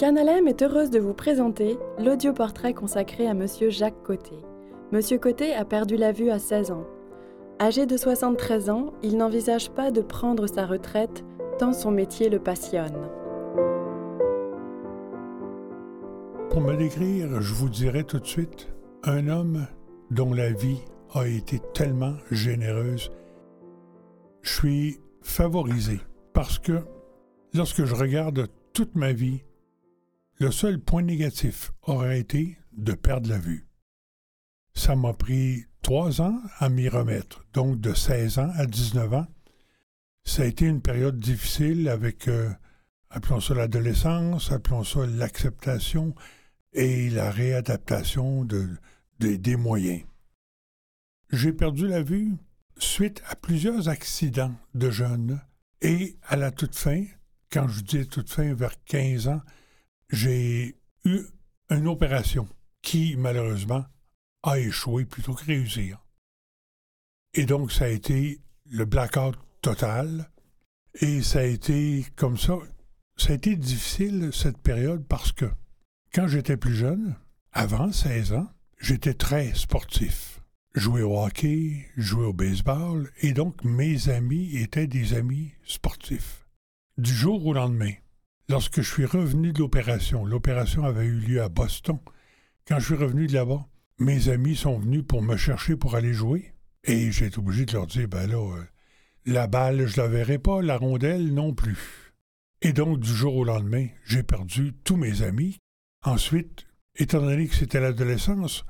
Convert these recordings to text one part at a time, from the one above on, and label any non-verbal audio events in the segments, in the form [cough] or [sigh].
Canalem est heureuse de vous présenter l'audioportrait consacré à Monsieur Jacques Côté. Monsieur Côté a perdu la vue à 16 ans. Âgé de 73 ans, il n'envisage pas de prendre sa retraite tant son métier le passionne. Pour me décrire, je vous dirais tout de suite, un homme dont la vie a été tellement généreuse. Je suis favorisé parce que lorsque je regarde toute ma vie, le seul point négatif aurait été de perdre la vue. Ça m'a pris trois ans à m'y remettre, donc de 16 ans à 19 ans. Ça a été une période difficile avec, euh, appelons ça l'adolescence, appelons ça l'acceptation, et la réadaptation de, des moyens. J'ai perdu la vue suite à plusieurs accidents de jeunes et à la toute fin, quand je dis toute fin, vers 15 ans, j'ai eu une opération qui, malheureusement, a échoué plutôt que réussir. Et donc, ça a été le blackout total. Et ça a été comme ça. Ça a été difficile, cette période, parce que quand j'étais plus jeune, avant 16 ans, j'étais très sportif. Jouer au hockey, jouer au baseball, et donc mes amis étaient des amis sportifs. Du jour au lendemain, lorsque je suis revenu de l'opération, l'opération avait eu lieu à Boston, quand je suis revenu de là-bas, mes amis sont venus pour me chercher pour aller jouer, et j'ai été obligé de leur dire, ben là, euh, la balle, je la verrai pas, la rondelle non plus. Et donc, du jour au lendemain, j'ai perdu tous mes amis. Ensuite, étant donné que c'était l'adolescence,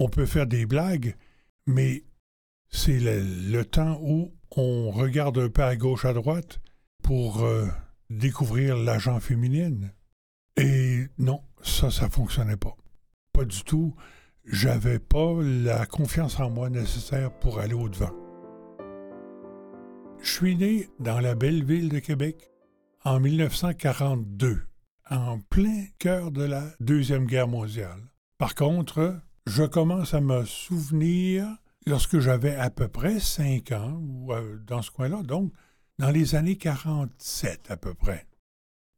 on peut faire des blagues, mais c'est le, temps où on regarde un peu à gauche, à droite pour euh, découvrir l'agent féminine. Et non, ça, ça fonctionnait pas. Pas du tout. J'avais pas la confiance en moi nécessaire pour aller au-devant. Je suis né dans la belle ville de Québec en 1942 en plein cœur de la Deuxième Guerre mondiale. Par contre, je commence à me souvenir lorsque j'avais à peu près cinq ans, ou euh, dans ce coin-là, donc dans les années 47 à peu près.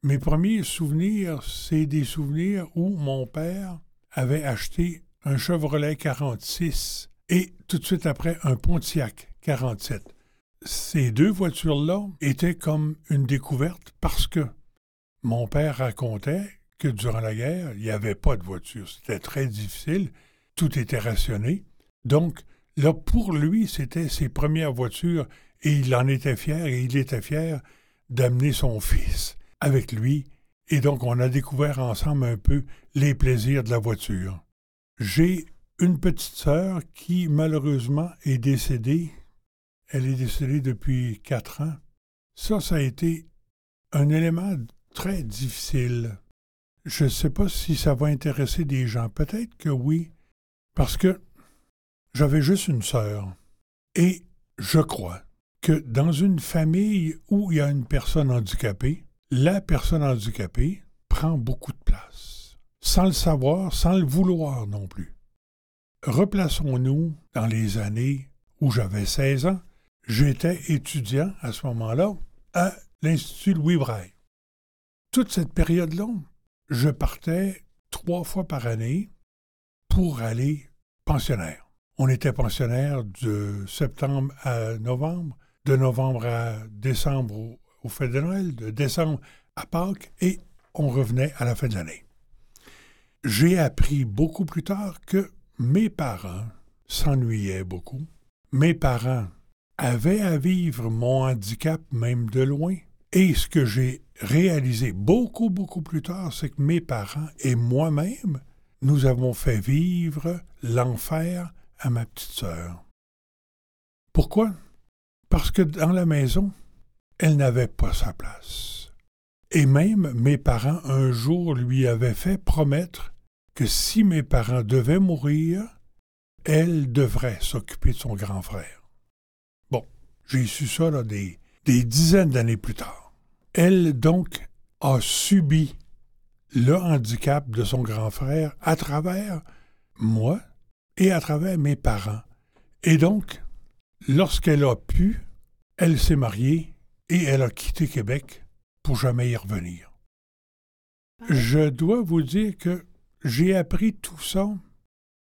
Mes premiers souvenirs, c'est des souvenirs où mon père avait acheté un Chevrolet 46 et tout de suite après un Pontiac 47. Ces deux voitures-là étaient comme une découverte parce que mon père racontait que durant la guerre, il n'y avait pas de voiture. C'était très difficile. Tout était rationné. Donc, là, pour lui, c'était ses premières voitures et il en était fier et il était fier d'amener son fils avec lui. Et donc, on a découvert ensemble un peu les plaisirs de la voiture. J'ai une petite sœur qui, malheureusement, est décédée. Elle est décédée depuis quatre ans. Ça, ça a été un élément très difficile. Je ne sais pas si ça va intéresser des gens. Peut-être que oui, parce que j'avais juste une sœur. Et je crois que dans une famille où il y a une personne handicapée, la personne handicapée prend beaucoup de place, sans le savoir, sans le vouloir non plus. Replaçons-nous dans les années où j'avais 16 ans. J'étais étudiant à ce moment-là à l'Institut Louis Braille toute cette période-là, je partais trois fois par année pour aller pensionnaire. On était pensionnaire de septembre à novembre, de novembre à décembre au, au de Noël, de décembre à Pâques, et on revenait à la fin de l'année. J'ai appris beaucoup plus tard que mes parents s'ennuyaient beaucoup. Mes parents avaient à vivre mon handicap même de loin. Et ce que j'ai réalisé beaucoup, beaucoup plus tard, c'est que mes parents et moi-même, nous avons fait vivre l'enfer à ma petite sœur. Pourquoi? Parce que dans la maison, elle n'avait pas sa place. Et même mes parents un jour lui avaient fait promettre que si mes parents devaient mourir, elle devrait s'occuper de son grand frère. Bon, j'ai su ça des, des dizaines d'années plus tard. Elle, donc, a subi le handicap de son grand frère à travers moi et à travers mes parents. Et donc, lorsqu'elle a pu, elle s'est mariée et elle a quitté Québec pour jamais y revenir. Je dois vous dire que j'ai appris tout ça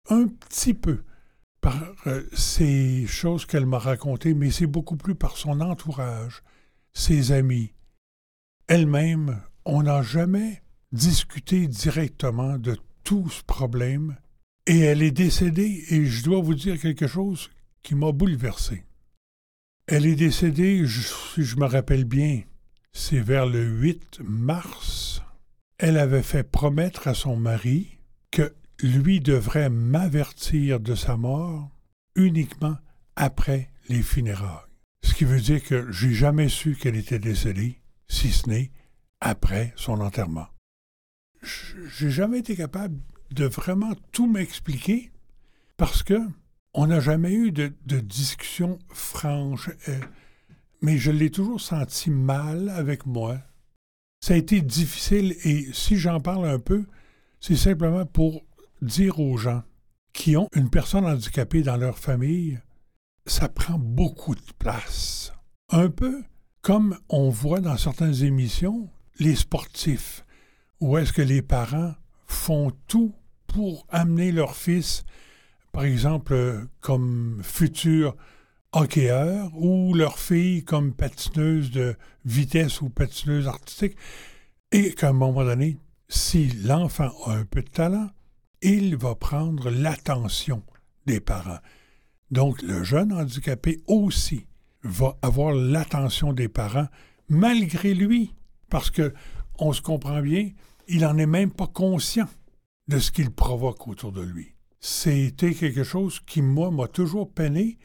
un petit peu par euh, ces choses qu'elle m'a racontées, mais c'est beaucoup plus par son entourage, ses amis. Elle-même, on n'a jamais discuté directement de tout ce problème, et elle est décédée, et je dois vous dire quelque chose qui m'a bouleversé. Elle est décédée, si je me rappelle bien, c'est vers le 8 mars. Elle avait fait promettre à son mari que lui devrait m'avertir de sa mort uniquement après les funérailles. Ce qui veut dire que j'ai jamais su qu'elle était décédée, si ce n'est après son enterrement. J'ai jamais été capable de vraiment tout m'expliquer parce que on n'a jamais eu de, discussion franche, euh, mais je l'ai toujours senti mal avec moi. Ça a été difficile et si j'en parle un peu, c'est simplement pour dire aux gens qui ont une personne handicapée dans leur famille, ça prend beaucoup de place. Un peu comme on voit dans certaines émissions les sportifs, où est-ce que les parents font tout pour amener leur fils par exemple, comme futur hockeyeur ou leur fille comme patineuse de vitesse ou patineuse artistique, et qu'à un moment donné, si l'enfant a un peu de talent, il va prendre l'attention des parents. Donc, le jeune handicapé aussi va avoir l'attention des parents malgré lui, parce que on se comprend bien, il n'en est même pas conscient de ce qu'il provoque autour de lui c'était quelque chose qui, moi, m'a toujours peiné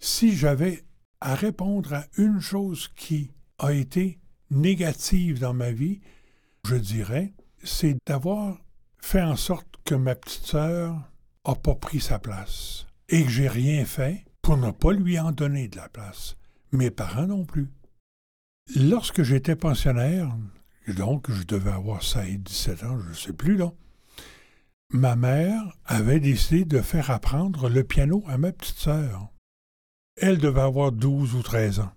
si j'avais à répondre à une chose qui a été négative dans ma vie, je dirais, c'est d'avoir fait en sorte que ma petite sœur n'a pas pris sa place et que j'ai rien fait pour ne pas lui en donner de la place. Mes parents non plus. Lorsque j'étais pensionnaire, donc je devais avoir ça et 17 ans, je ne sais plus, là, ma mère avait décidé de faire apprendre le piano à ma petite sœur. Elle devait avoir douze ou treize ans.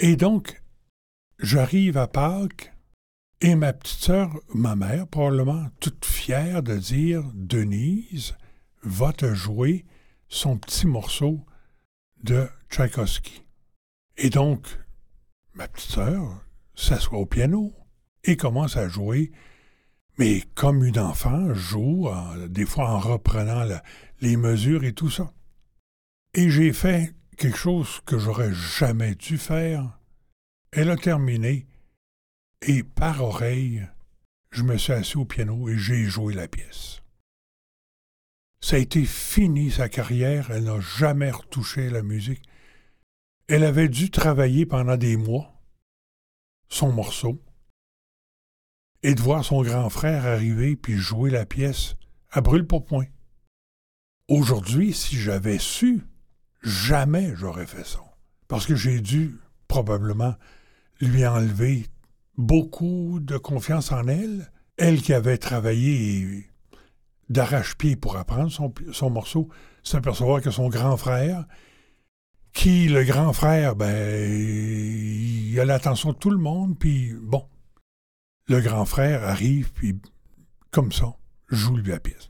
Et donc, j'arrive à Pâques et ma petite sœur, ma mère, probablement toute fière de dire Denise va te jouer son petit morceau de Tchaïkovski. Et donc, ma petite sœur s'assoit au piano et commence à jouer mais comme une enfant joue, des fois en reprenant les mesures et tout ça. Et j'ai fait quelque chose que j'aurais jamais dû faire. Elle a terminé, et par oreille, je me suis assis au piano et j'ai joué la pièce. Ça a été fini sa carrière, elle n'a jamais retouché la musique. Elle avait dû travailler pendant des mois son morceau et de voir son grand frère arriver puis jouer la pièce à brûle pour point. Aujourd'hui, si j'avais su, jamais j'aurais fait ça. Parce que j'ai dû probablement lui enlever beaucoup de confiance en elle. Elle qui avait travaillé d'arrache-pied pour apprendre son, son morceau, s'apercevoir que son grand frère, qui, le grand frère, ben, il a l'attention de tout le monde, puis bon, le grand frère arrive, puis comme ça, joue lui la pièce.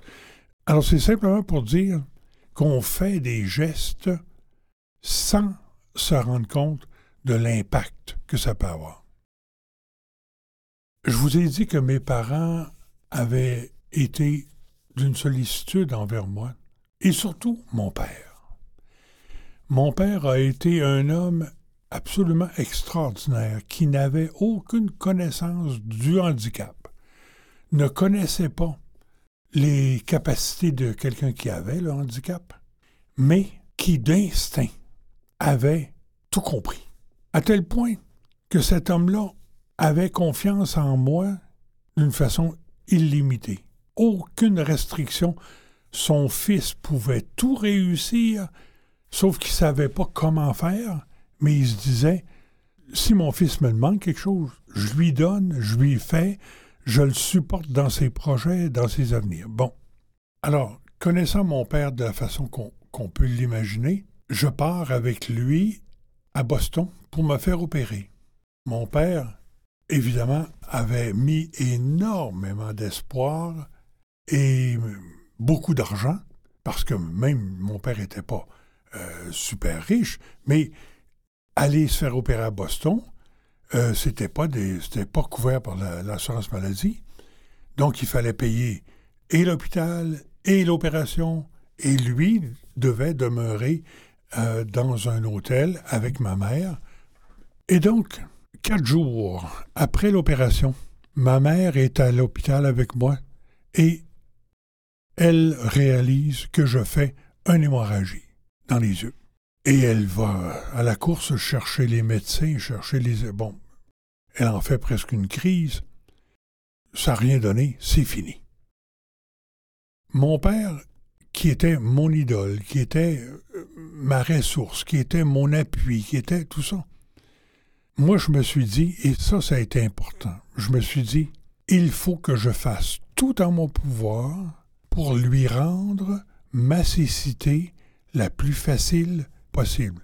Alors c'est simplement pour dire qu'on fait des gestes sans se rendre compte de l'impact que ça peut avoir. Je vous ai dit que mes parents avaient été d'une sollicitude envers moi, et surtout mon père. Mon père a été un homme absolument extraordinaire qui n'avait aucune connaissance du handicap, ne connaissait pas les capacités de quelqu'un qui avait le handicap, mais qui d'instinct avait tout compris. À tel point que cet homme-là avait confiance en moi d'une façon illimitée. Aucune restriction. Son fils pouvait tout réussir, sauf qu'il ne savait pas comment faire mais il se disait, si mon fils me demande quelque chose, je lui donne, je lui fais, je le supporte dans ses projets, dans ses avenirs. Bon. Alors, connaissant mon père de la façon qu'on peut l'imaginer, je pars avec lui à Boston pour me faire opérer. Mon père évidemment, avait mis énormément d'espoir et beaucoup d'argent, parce que même mon père n'était pas euh, super riche, mais aller se faire opérer à Boston, euh, c'était pas couvert par l'assurance maladie. Donc, il fallait payer et l'hôpital et l'opération, et lui devait demeurer euh, dans un hôtel avec ma mère. Et donc, quatre jours après l'opération, ma mère est à l'hôpital avec moi et elle réalise que je fais une hémorragie dans les yeux. Et elle va à la course chercher les médecins, chercher les... Bon, elle en fait presque une crise. Ça n'a rien donné, c'est fini. Mon père, qui était mon idole, qui était euh, ma ressource, qui était mon appui, qui était tout ça, moi je me suis dit, et ça ça a été important, je me suis dit, il faut que je fasse tout en mon pouvoir pour lui rendre ma cécité la plus facile possible.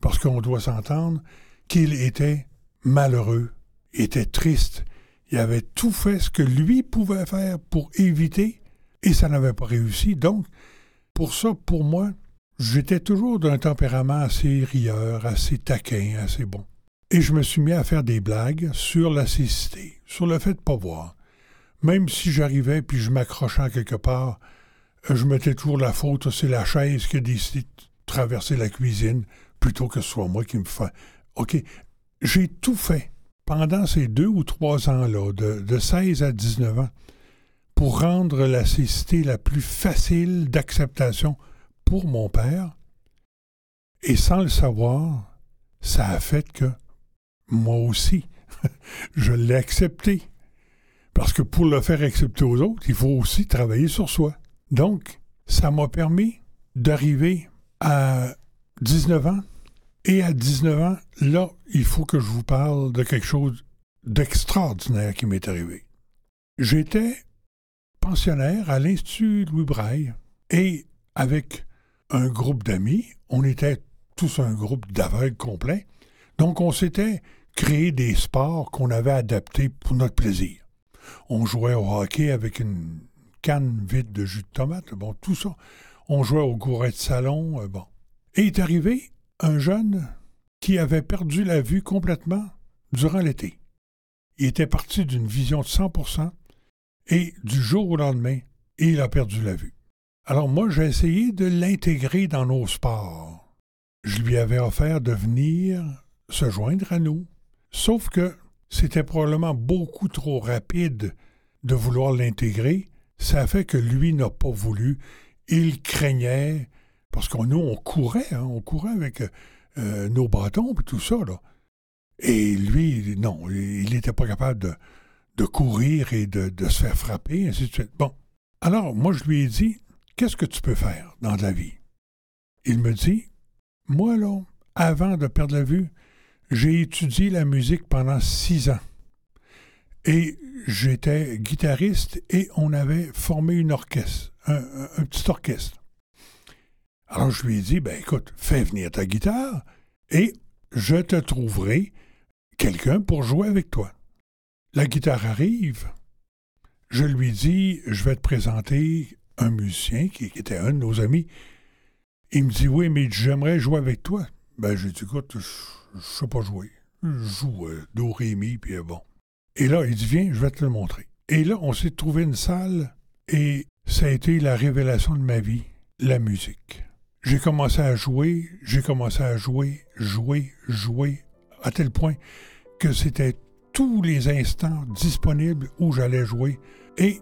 Parce qu'on doit s'entendre qu'il était malheureux, était triste, il avait tout fait ce que lui pouvait faire pour éviter, et ça n'avait pas réussi. Donc, pour ça, pour moi, j'étais toujours d'un tempérament assez rieur, assez taquin, assez bon. Et je me suis mis à faire des blagues sur la cécité, sur le fait de ne pas voir. Même si j'arrivais puis je m'accrochais quelque part, euh, je mettais toujours la faute, c'est la chaise qui a traverser la cuisine plutôt que ce soit moi qui me fait. OK, j'ai tout fait pendant ces deux ou trois ans-là, de, de 16 à 19 ans, pour rendre la cécité la plus facile d'acceptation pour mon père. Et sans le savoir, ça a fait que moi aussi, [laughs] je l'ai accepté. Parce que pour le faire accepter aux autres, il faut aussi travailler sur soi. Donc, ça m'a permis d'arriver à 19 ans. Et à 19 ans, là, il faut que je vous parle de quelque chose d'extraordinaire qui m'est arrivé. J'étais pensionnaire à l'Institut Louis Braille et avec un groupe d'amis, on était tous un groupe d'aveugles complet, donc on s'était créé des sports qu'on avait adaptés pour notre plaisir. On jouait au hockey avec une canne vide de jus de tomate, bon, tout ça. On jouait au gouret de salon, euh, bon. Et est arrivé un jeune qui avait perdu la vue complètement durant l'été. Il était parti d'une vision de 100% et du jour au lendemain, il a perdu la vue. Alors moi, j'ai essayé de l'intégrer dans nos sports. Je lui avais offert de venir se joindre à nous, sauf que c'était probablement beaucoup trop rapide de vouloir l'intégrer. Ça fait que lui n'a pas voulu. Il craignait, parce que nous, on courait, hein, on courait avec euh, nos bâtons et tout ça. Là. Et lui, non, il n'était pas capable de, courir et de, de, se faire frapper, ainsi de suite. Bon. Alors, moi, je lui ai dit, qu'est-ce que tu peux faire dans la vie? Il me dit, moi, là, avant de perdre la vue, j'ai étudié la musique pendant six ans. Et j'étais guitariste et on avait formé une orchestre, un, petit orchestre. Alors je lui ai dit, ben écoute, fais venir ta guitare et je te trouverai quelqu'un pour jouer avec toi. La guitare arrive. Je lui dis, je vais te présenter un musicien qui, était un de nos amis. Il me dit, oui, mais j'aimerais jouer avec toi. Ben, j'ai dit, écoute, je ne sais pas jouer. Je joue euh, do, ré, puis euh, bon. Et là, il dit, viens, je vais te le montrer. Et là, on s'est trouvé une salle et ça a été la révélation de ma vie, la musique. J'ai commencé à jouer, j'ai commencé à jouer, jouer, jouer, à tel point que c'était tous les instants disponibles où j'allais jouer. Et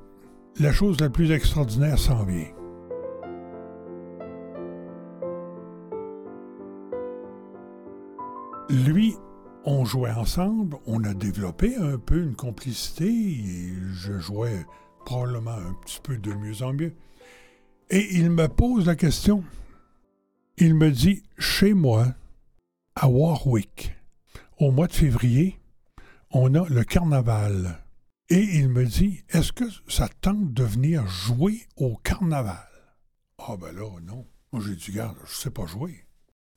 la chose la plus extraordinaire s'en vient. Lui, on jouait ensemble, on a développé un peu une complicité et je jouais probablement un petit peu de mieux en mieux. Et il me pose la question. Il me dit, chez moi, à Warwick, au mois de février, on a le carnaval. Et il me dit, est-ce que ça tente de venir jouer au carnaval? Ah ben là, non. Moi, j'ai dit, garde, je sais pas jouer.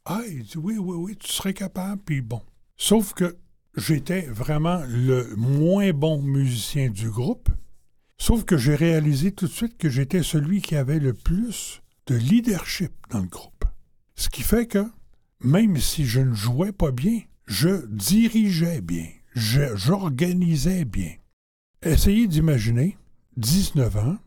Ah, il dit, oui, oui, oui, tu serais capable, puis bon. Sauf que j'étais vraiment le moins bon musicien du groupe, sauf que j'ai réalisé tout de suite que j'étais celui qui avait le plus de leadership dans le groupe. Ce qui fait que, même si je ne jouais pas bien, je dirigeais bien, j'organisais bien. Essayez d'imaginer, 19 ans,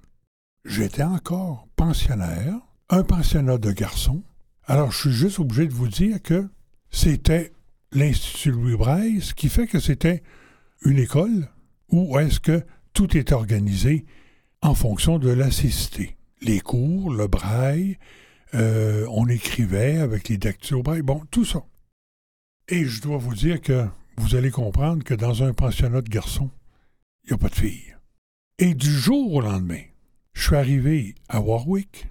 j'étais encore pensionnaire, un pensionnat de garçons. Alors, je suis juste obligé de vous dire que c'était l'Institut Louis Braille, ce qui fait que c'était une école où est-ce que tout est organisé en fonction de la cécité. Les cours, le braille, euh, on écrivait avec les dactylos braille, bon, tout ça. Et je dois vous dire que vous allez comprendre que dans un pensionnat de garçons, il n'y a pas de filles. Et du jour au lendemain, je suis arrivé à Warwick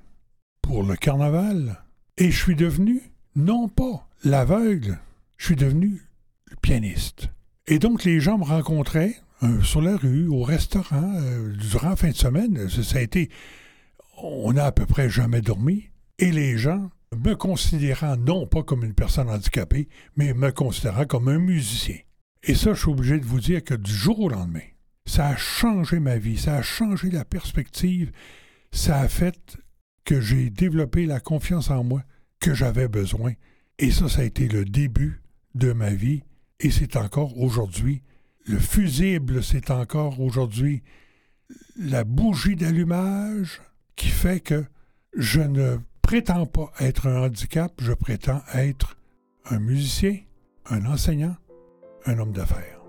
pour le carnaval et je suis devenu, non pas l'aveugle, je suis devenu le pianiste. Et donc les gens me rencontraient euh, sur la rue, au restaurant, euh, durant fin de semaine. Ça, a été. On n'a à peu près jamais dormi. Et les gens me considérant non pas comme une personne handicapée, mais me considérant comme un musicien. Et ça, je suis obligé de vous dire que du jour au lendemain, ça a changé ma vie, ça a changé la perspective, ça a fait que j'ai développé la confiance en moi que j'avais besoin. Et ça, ça a été le début de ma vie, et c'est encore aujourd'hui. Le fusible, c'est encore aujourd'hui la bougie d'allumage qui fait que je ne prétends pas être un handicap, je prétends être un musicien, un enseignant, un homme d'affaires.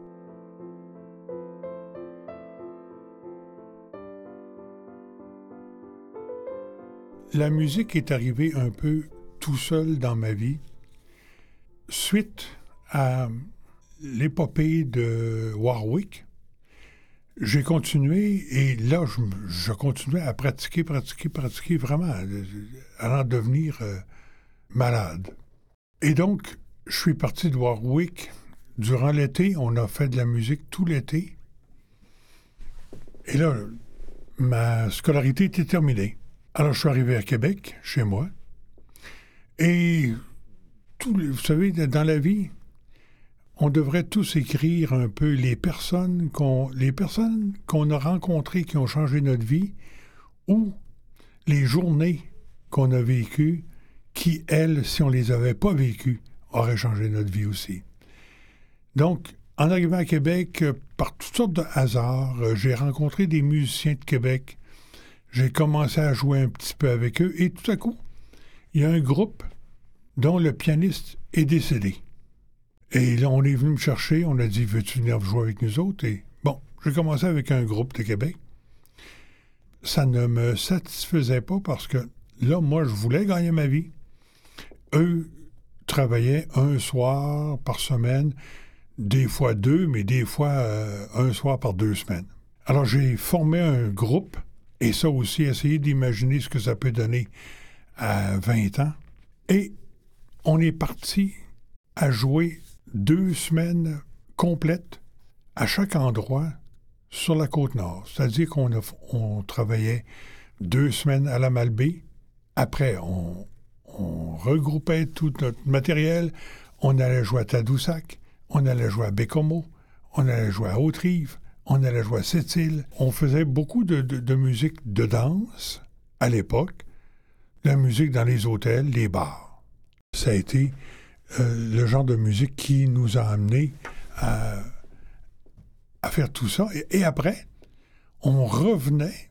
La musique est arrivée un peu tout seul dans ma vie suite à l'épopée de Warwick. J'ai continué et là, je, continuais à pratiquer, pratiquer, pratiquer vraiment, à devenir euh, malade. Et donc, je suis parti de Warwick. Durant l'été, on a fait de la musique tout l'été. Et là, ma scolarité était terminée. Alors, je suis arrivé à Québec, chez moi. Et, vous savez, dans la vie, on devrait tous écrire un peu les personnes qu'on les personnes qu'on a rencontrées qui ont changé notre vie ou les journées qu'on a vécues qui, elles, si on les avait pas vécues, auraient changé notre vie aussi. Donc, en arrivant à Québec, par toutes sortes de hasards, j'ai rencontré des musiciens de Québec j'ai commencé à jouer un petit peu avec eux et tout à coup, il y a un groupe dont le pianiste est décédé. Et là, on est venu me chercher, on a dit Veux-tu venir jouer avec nous autres? Et bon, j'ai commencé avec un groupe de Québec. Ça ne me satisfaisait pas parce que là, moi, je voulais gagner ma vie. Eux travaillaient un soir par semaine, des fois deux, mais des fois euh, un soir par deux semaines. Alors, j'ai formé un groupe et ça aussi, essayer d'imaginer ce que ça peut donner à 20 ans. Et on est parti à jouer deux semaines complètes à chaque endroit sur la côte nord. C'est-à-dire qu'on on travaillait deux semaines à la Malbaie. Après, on, regroupait tout notre matériel. On allait jouer à Tadoussac. On allait jouer à Bécomo. On allait jouer à Haute-Rive on allait jouer à Sept-Îles. On faisait beaucoup de, musique de danse à l'époque, la musique dans les hôtels, les bars. Ça a été euh, le genre de musique qui nous a amenés à, faire tout ça. Et, après, on revenait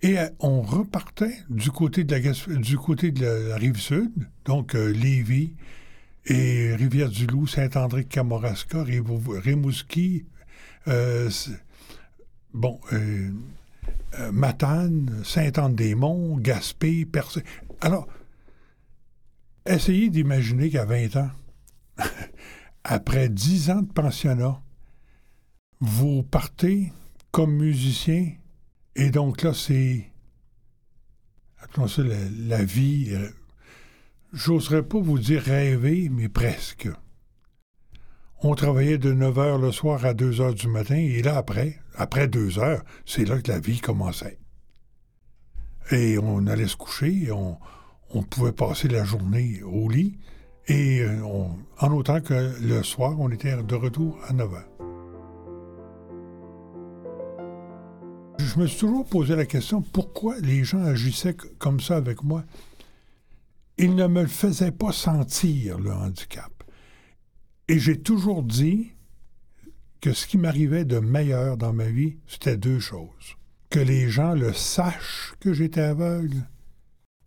et euh, on repartait du côté de la, du côté de la, rive sud, donc euh, Lévis et Rivière-du-Loup, Saint-André-Kamouraska, Rimouski, bon, Matane, Saint-Anne-des-Monts, Gaspé, Percé. Alors, essayez d'imaginer qu'à 20 ans, [laughs] après 10 ans de pensionnat, vous partez comme musicien, et donc là, c'est. Appelons la, vie. J'oserais pas vous dire rêver, mais presque. On travaillait de 9 heures le soir à 2 heures du matin, et là, après, après 2 heures, c'est là que la vie commençait. Et on allait se coucher, on, on pouvait passer la journée au lit, Et euh, en autant que le soir, on était de retour à 9 h. Je me suis toujours posé la question pourquoi les gens agissaient comme ça avec moi? Ils ne me faisaient pas sentir le handicap. Et j'ai toujours dit que ce qui m'arrivait de meilleur dans ma vie, c'était deux choses. Que les gens le sachent que j'étais aveugle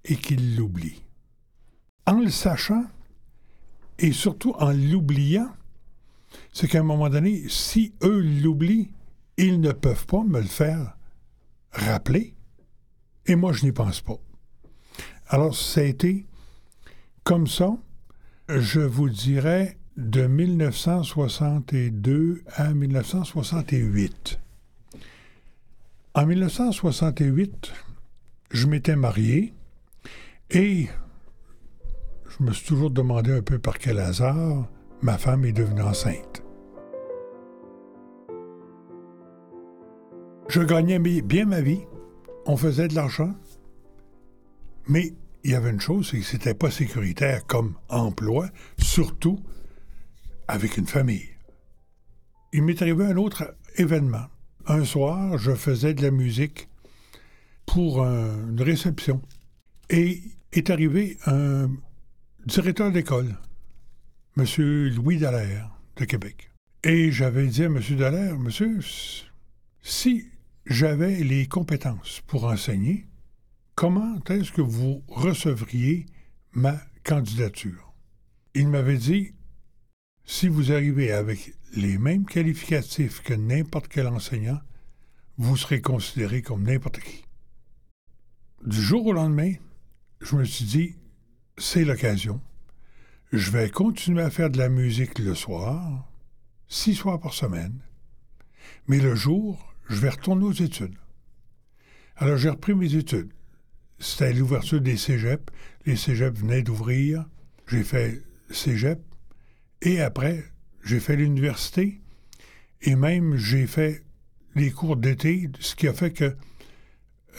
et qu'ils l'oublient. En le sachant, et surtout en l'oubliant, c'est qu'à un moment donné, si eux l'oublient, ils ne peuvent pas me le faire rappeler. Et moi, je n'y pense pas. Alors, ça a été comme ça, je vous dirais, de 1962 à 1968. En 1968, je m'étais marié et je me suis toujours demandé un peu par quel hasard ma femme est devenue enceinte. Je gagnais bien ma vie, on faisait de l'argent, mais il y avait une chose, c'est que c'était pas sécuritaire comme emploi, surtout avec une famille. Il m'est arrivé un autre événement. Un soir, je faisais de la musique pour une réception. Et est arrivé un directeur d'école, M. Louis Dallaire, de Québec. Et j'avais dit à M. Dallaire, Monsieur, si j'avais les compétences pour enseigner, comment est-ce que vous recevriez ma candidature? Il m'avait dit, si vous arrivez avec les mêmes qualificatifs que n'importe quel enseignant, vous serez considéré comme n'importe qui. Du jour au lendemain, je me suis dit, c'est l'occasion. Je vais continuer à faire de la musique le soir, six soirs par semaine, mais le jour, je vais retourner aux études. Alors j'ai repris mes études. C'était l'ouverture des cégeps. Les cégeps venaient d'ouvrir. J'ai fait cégep, et après, j'ai fait l'université et même j'ai fait les cours d'été, ce qui a fait que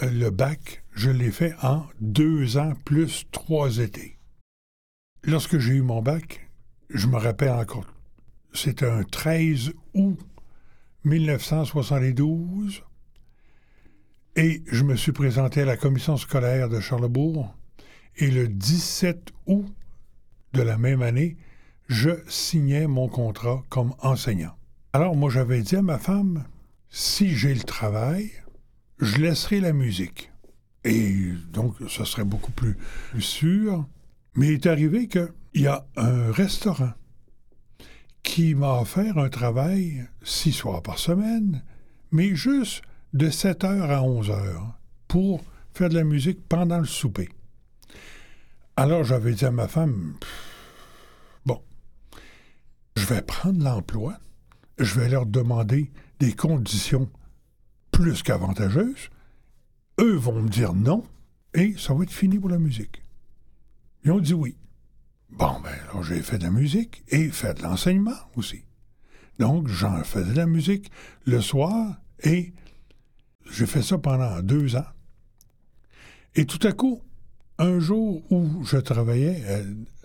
euh, le bac, je l'ai fait en deux ans plus trois étés. Lorsque j'ai eu mon bac, je me rappelle encore, c'était un 13 août 1972 et je me suis présenté à la commission scolaire de Charlebourg et le 17 août de la même année, je signais mon contrat comme enseignant. Alors moi j'avais dit à ma femme, si j'ai le travail, je laisserai la musique. Et donc ce serait beaucoup plus sûr. Mais il est arrivé qu'il y a un restaurant qui m'a offert un travail six soirs par semaine, mais juste de 7 heures à 11 heures pour faire de la musique pendant le souper. Alors j'avais dit à ma femme, je vais prendre l'emploi, je vais leur demander des conditions plus qu'avantageuses, eux vont me dire non, et ça va être fini pour la musique. Ils ont dit oui. Bon, ben, alors j'ai fait de la musique et fait de l'enseignement aussi. Donc, j'en faisais de la musique le soir et j'ai fait ça pendant deux ans. Et tout à coup, un jour où je travaillais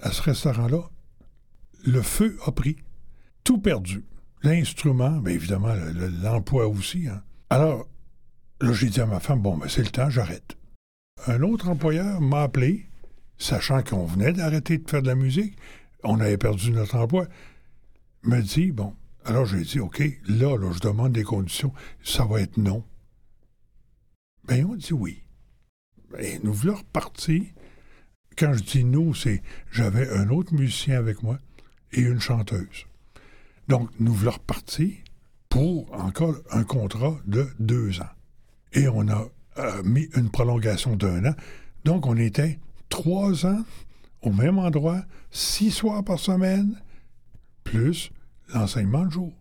à ce restaurant-là, le feu a pris. Tout perdu. L'instrument, bien évidemment, l'emploi aussi. Hein. Alors, là, j'ai dit à ma femme, bon, ben, c'est le temps, j'arrête. Un autre employeur m'a appelé, sachant qu'on venait d'arrêter de faire de la musique, on avait perdu notre emploi, me dit, bon, alors j'ai dit, OK, là, là, je demande des conditions, ça va être non. Ben, on dit oui. Ben, nous voulons repartir. Quand je dis nous, c'est j'avais un autre musicien avec moi et une chanteuse. Donc, nous voulons repartir pour encore un contrat de deux ans. Et on a euh, mis une prolongation d'un an. Donc, on était trois ans au même endroit, six soirs par semaine, plus l'enseignement de jour.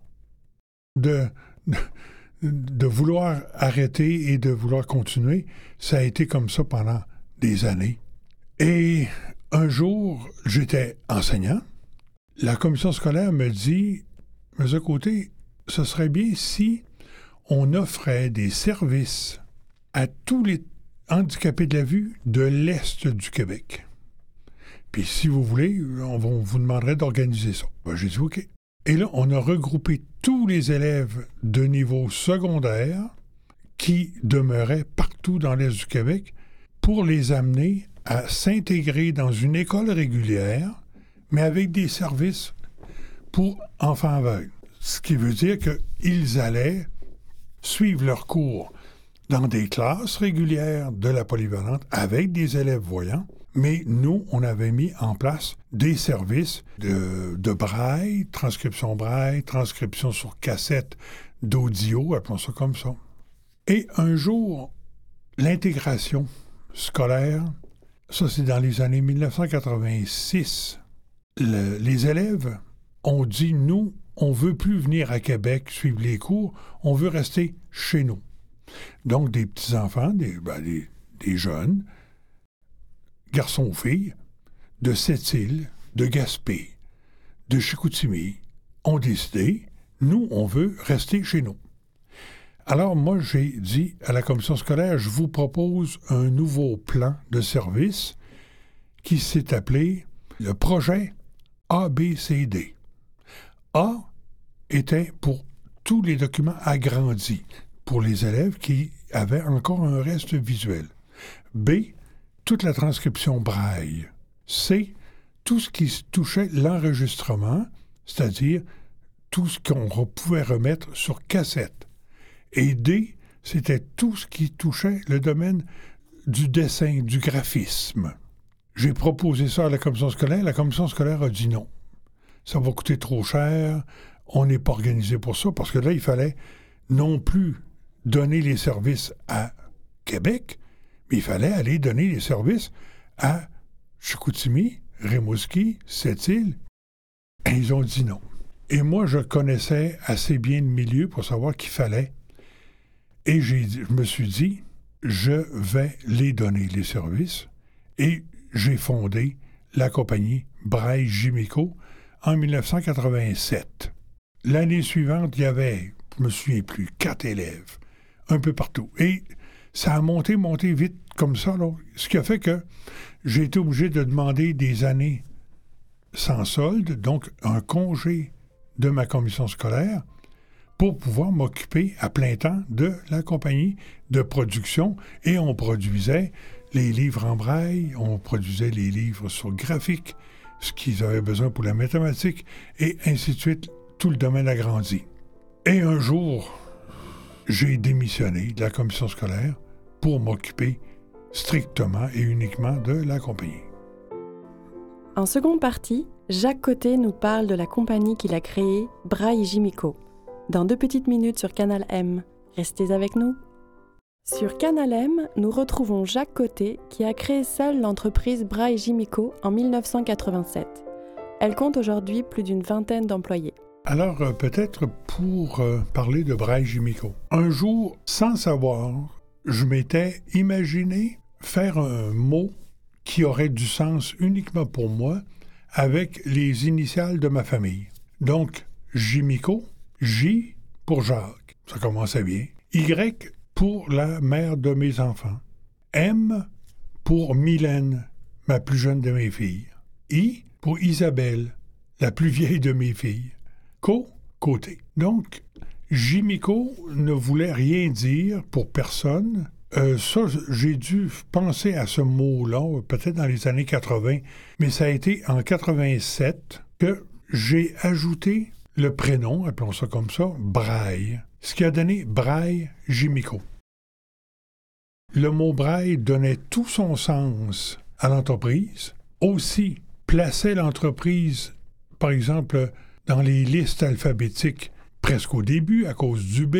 De, vouloir arrêter et de vouloir continuer, ça a été comme ça pendant des années. Et un jour, j'étais enseignant la commission scolaire me dit, à côté, ce serait bien si on offrait des services à tous les handicapés de la vue de l'Est du Québec. Puis si vous voulez, on vous demanderait d'organiser ça. Ben, j'ai dit OK. Et là, on a regroupé tous les élèves de niveau secondaire qui demeuraient partout dans l'Est du Québec pour les amener à s'intégrer dans une école régulière, mais avec des services pour enfants aveugles. Ce qui veut dire qu'ils allaient suivre leurs cours dans des classes régulières de la polyvalente avec des élèves voyants, mais nous, on avait mis en place des services de, de braille, transcription braille, transcription sur cassette d'audio, appelons ça comme ça. Et un jour, l'intégration scolaire, ça c'est dans les années 1986, les élèves ont dit, nous, on veut plus venir à Québec suivre les cours, on veut rester chez nous. Donc des petits-enfants, des, ben, des, jeunes, garçons ou filles, de Sept-Îles, de Gaspé, de Chicoutimi, ont décidé, nous, on veut rester chez nous. Alors moi, j'ai dit à la commission scolaire, je vous propose un nouveau plan de service qui s'est appelé le projet ABCD. A était pour tous les documents agrandis, pour les élèves qui avaient encore un reste visuel. B, toute la transcription braille. C, tout ce qui touchait l'enregistrement, c'est-à-dire tout ce qu'on pouvait remettre sur cassette. Et D, c'était tout ce qui touchait le domaine du dessin, du graphisme. J'ai proposé ça à la commission scolaire. La commission scolaire a dit non. Ça va coûter trop cher. On n'est pas organisé pour ça parce que là, il fallait non plus donner les services à Québec, mais il fallait aller donner les services à Chicoutimi, Rimouski, Sept-Îles. Et ils ont dit non. Et moi, je connaissais assez bien le milieu pour savoir qu'il fallait. Et je me suis dit, je vais les donner, les services. Et j'ai fondé la compagnie Braille Jimico en 1987. L'année suivante, il y avait, je me souviens plus, quatre élèves un peu partout. Et ça a monté, monté vite comme ça, ce qui a fait que j'ai été obligé de demander des années sans solde, donc un congé de ma commission scolaire, pour pouvoir m'occuper à plein temps de la compagnie de production. Et on produisait les livres en braille, on produisait les livres sur graphique, ce qu'ils avaient besoin pour la mathématique, et ainsi de suite, tout le domaine agrandi. Et un jour, j'ai démissionné de la commission scolaire pour m'occuper strictement et uniquement de la compagnie. En seconde partie, Jacques Côté nous parle de la compagnie qu'il a créée, Braille Jimico. Dans deux petites minutes sur Canal M. Restez avec nous. Sur Canal M, nous retrouvons Jacques Côté qui a créé seul l'entreprise Braille Jimico en 1987. Elle compte aujourd'hui plus d'une vingtaine d'employés. Alors, euh, peut-être pour euh, parler de Braille Jimico. Un jour, sans savoir, je m'étais imaginé faire un mot qui aurait du sens uniquement pour moi avec les initiales de ma famille. Donc, Jimico, J pour Jacques, ça commençait bien. Y pour la mère de mes enfants. M pour Mylène, ma plus jeune de mes filles. I pour Isabelle, la plus vieille de mes filles. Côté. Donc, Jimico ne voulait rien dire pour personne. Euh, ça, j'ai dû penser à ce mot-là, peut-être dans les années 80, mais ça a été en 87 que j'ai ajouté le prénom, appelons ça comme ça, Braille, ce qui a donné Braille Jimico. Le mot Braille donnait tout son sens à l'entreprise, aussi plaçait l'entreprise, par exemple, dans les listes alphabétiques presque au début à cause du B.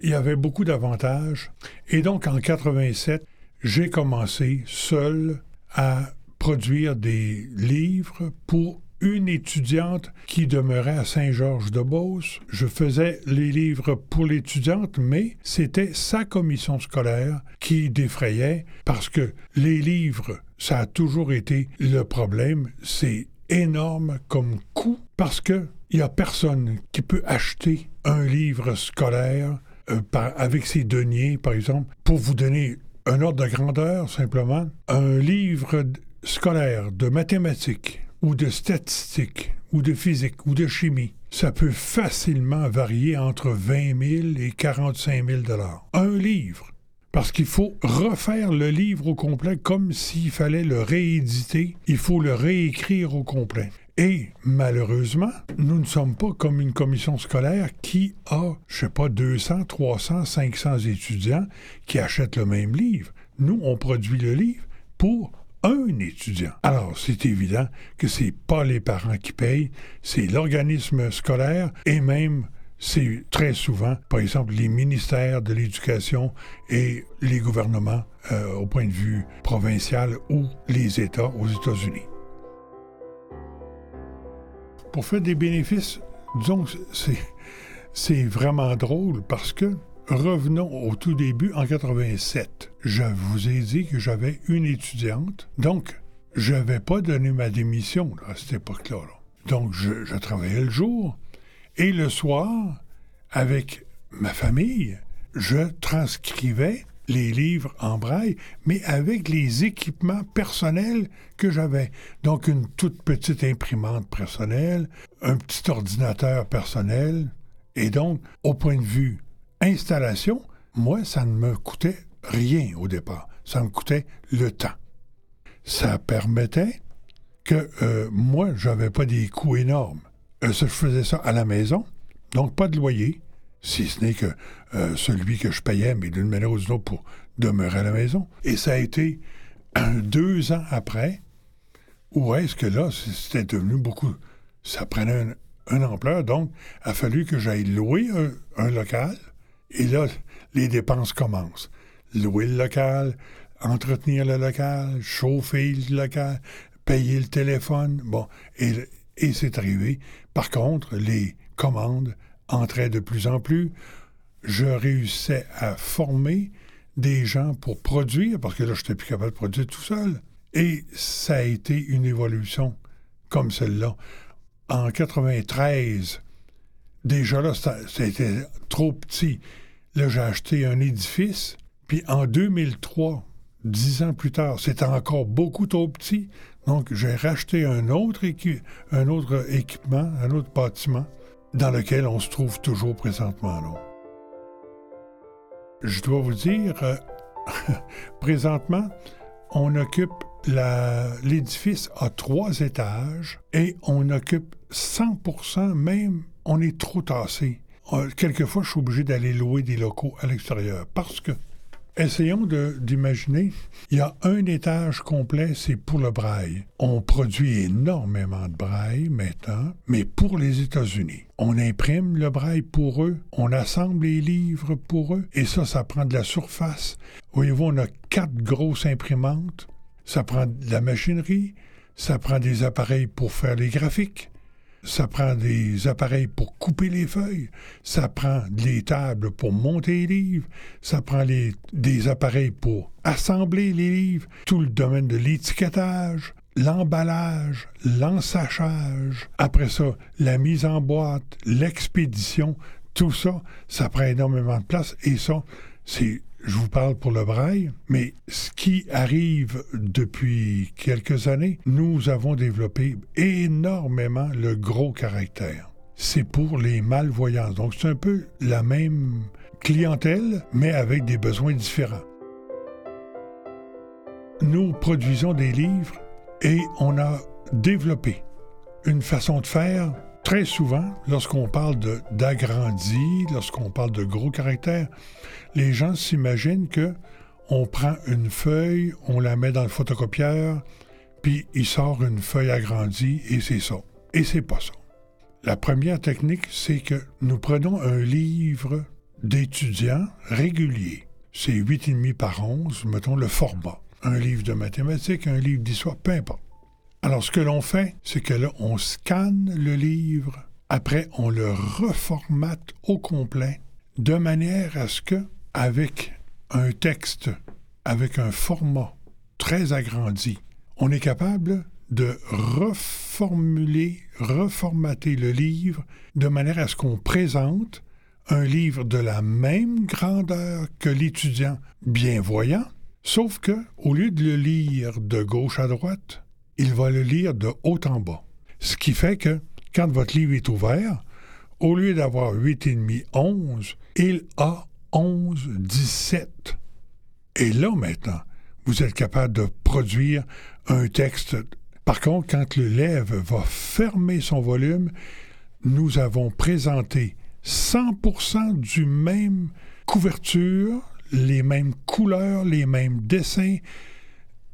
Il y avait beaucoup d'avantages. Et donc, en 87, j'ai commencé seul à produire des livres pour une étudiante qui demeurait à Saint-Georges-de-Beauce. Je faisais les livres pour l'étudiante, mais c'était sa commission scolaire qui défrayait parce que les livres, ça a toujours été le problème. C'est énorme comme coût parce que il n'y a personne qui peut acheter un livre scolaire euh, avec ses deniers, par exemple, pour vous donner un ordre de grandeur, simplement. Un livre scolaire de mathématiques ou de statistiques ou de physique ou de chimie, ça peut facilement varier entre 20 000 et 45 000 dollars. Un livre. Parce qu'il faut refaire le livre au complet comme s'il fallait le rééditer. Il faut le réécrire au complet. Et malheureusement, nous ne sommes pas comme une commission scolaire qui a, je sais pas, 200, 300, 500 étudiants qui achètent le même livre. Nous, on produit le livre pour un étudiant. Alors, c'est évident que c'est pas les parents qui payent, c'est l'organisme scolaire et même c'est très souvent, par exemple, les ministères de l'Éducation et les gouvernements euh, au point de vue provincial ou les États aux États-Unis. Pour faire des bénéfices, disons c'est vraiment drôle parce que revenons au tout début en 87. Je vous ai dit que j'avais une étudiante, donc je n'avais pas donné ma démission à cette époque-là. Donc je travaillais le jour et le soir, avec ma famille, je transcrivais les livres en braille, mais avec les équipements personnels que j'avais. Donc une toute petite imprimante personnelle, un petit ordinateur personnel, et donc, au point de vue installation, moi, ça ne me coûtait rien au départ. Ça me coûtait le temps. Ça permettait que euh, moi, je n'avais pas des coûts énormes. Euh, je faisais ça à la maison, donc pas de loyer, si ce n'est que euh, celui que je payais, mais d'une manière ou d'une autre pour demeurer à la maison. Et ça a été deux ans après, où est-ce que là, c'était devenu beaucoup. Ça prenait une, ampleur, donc a fallu que j'aille louer un local et là, les dépenses commencent. Louer le local, entretenir le local, chauffer le local, payer le téléphone. Bon, et, et c'est arrivé. Par contre, les commandes entraient de plus en plus. Je réussissais à former des gens pour produire, parce que là, je n'étais plus capable de produire tout seul. Et ça a été une évolution comme celle-là. En 93, déjà là, c'était trop petit. Là, j'ai acheté un édifice, puis en 2003, dix ans plus tard, c'était encore beaucoup trop petit. Donc, j'ai racheté un autre, un autre équipement, un autre bâtiment, dans lequel on se trouve toujours présentement. Je dois vous dire, euh, [laughs] présentement, on occupe l'édifice à trois étages et on occupe 100% même, on est trop tassé. Euh, quelquefois, je suis obligé d'aller louer des locaux à l'extérieur parce que, essayons d'imaginer, il y a un étage complet, c'est pour le braille. On produit énormément de braille maintenant, mais pour les États-Unis. On imprime le braille pour eux, on assemble les livres pour eux, et ça, ça prend de la surface. Voyez-vous, on a quatre grosses imprimantes, ça prend de la machinerie, ça prend des appareils pour faire les graphiques, ça prend des appareils pour couper les feuilles, ça prend des tables pour monter les livres, ça prend des appareils pour assembler les livres, tout le domaine de l'étiquetage, l'emballage, l'ensachage, après ça, la mise en boîte, l'expédition, tout ça, ça prend énormément de place et ça, c'est je vous parle pour le braille, mais ce qui arrive depuis quelques années, nous avons développé énormément le gros caractère. C'est pour les malvoyants. Donc c'est un peu la même clientèle, mais avec des besoins différents. Nous produisons des livres et on a développé une façon de faire Très souvent, lorsqu'on parle d'agrandi, lorsqu'on parle de gros caractères, les gens s'imaginent que on prend une feuille, on la met dans le photocopieur, puis il sort une feuille agrandie et c'est ça. Et c'est pas ça. La première technique, c'est que nous prenons un livre d'étudiants régulier. C'est 8,5 par 11, mettons le format. Un livre de mathématiques, un livre d'histoire, peu importe. Alors, ce que l'on fait, c'est que là, on scanne le livre, après, on le reformate au complet, de manière à ce que, avec un texte, avec un format très agrandi, on est capable de reformuler, reformater le livre de manière à ce qu'on présente un livre de la même grandeur que l'étudiant bien voyant, Sauf que, au lieu de le lire de gauche à droite, il va le lire de haut en bas. Ce qui fait que, quand votre livre est ouvert, au lieu d'avoir 8,5, 11, il a 11, 17. Et là, maintenant, vous êtes capable de produire un texte. Par contre, quand l'élève va fermer son volume, nous avons présenté 100% du même couverture, les mêmes couleurs, les mêmes dessins,